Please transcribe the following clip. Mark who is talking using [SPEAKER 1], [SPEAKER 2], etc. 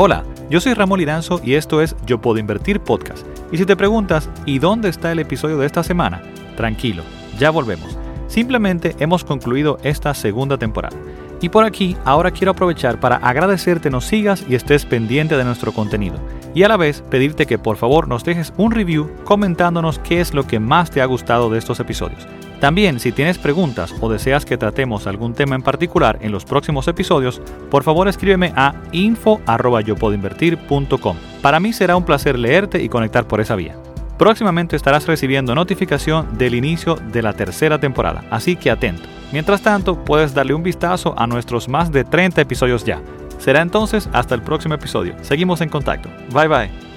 [SPEAKER 1] Hola, yo soy Ramón Liranzo y esto es Yo Puedo Invertir Podcast. Y si te preguntas, ¿y dónde está el episodio de esta semana? Tranquilo, ya volvemos. Simplemente hemos concluido esta segunda temporada. Y por aquí, ahora quiero aprovechar para agradecerte nos sigas y estés pendiente de nuestro contenido. Y a la vez pedirte que por favor nos dejes un review comentándonos qué es lo que más te ha gustado de estos episodios. También, si tienes preguntas o deseas que tratemos algún tema en particular en los próximos episodios, por favor escríbeme a info@yopuedoinvertir.com. Para mí será un placer leerte y conectar por esa vía. Próximamente estarás recibiendo notificación del inicio de la tercera temporada, así que atento. Mientras tanto, puedes darle un vistazo a nuestros más de 30 episodios ya. Será entonces hasta el próximo episodio. Seguimos en contacto. Bye bye.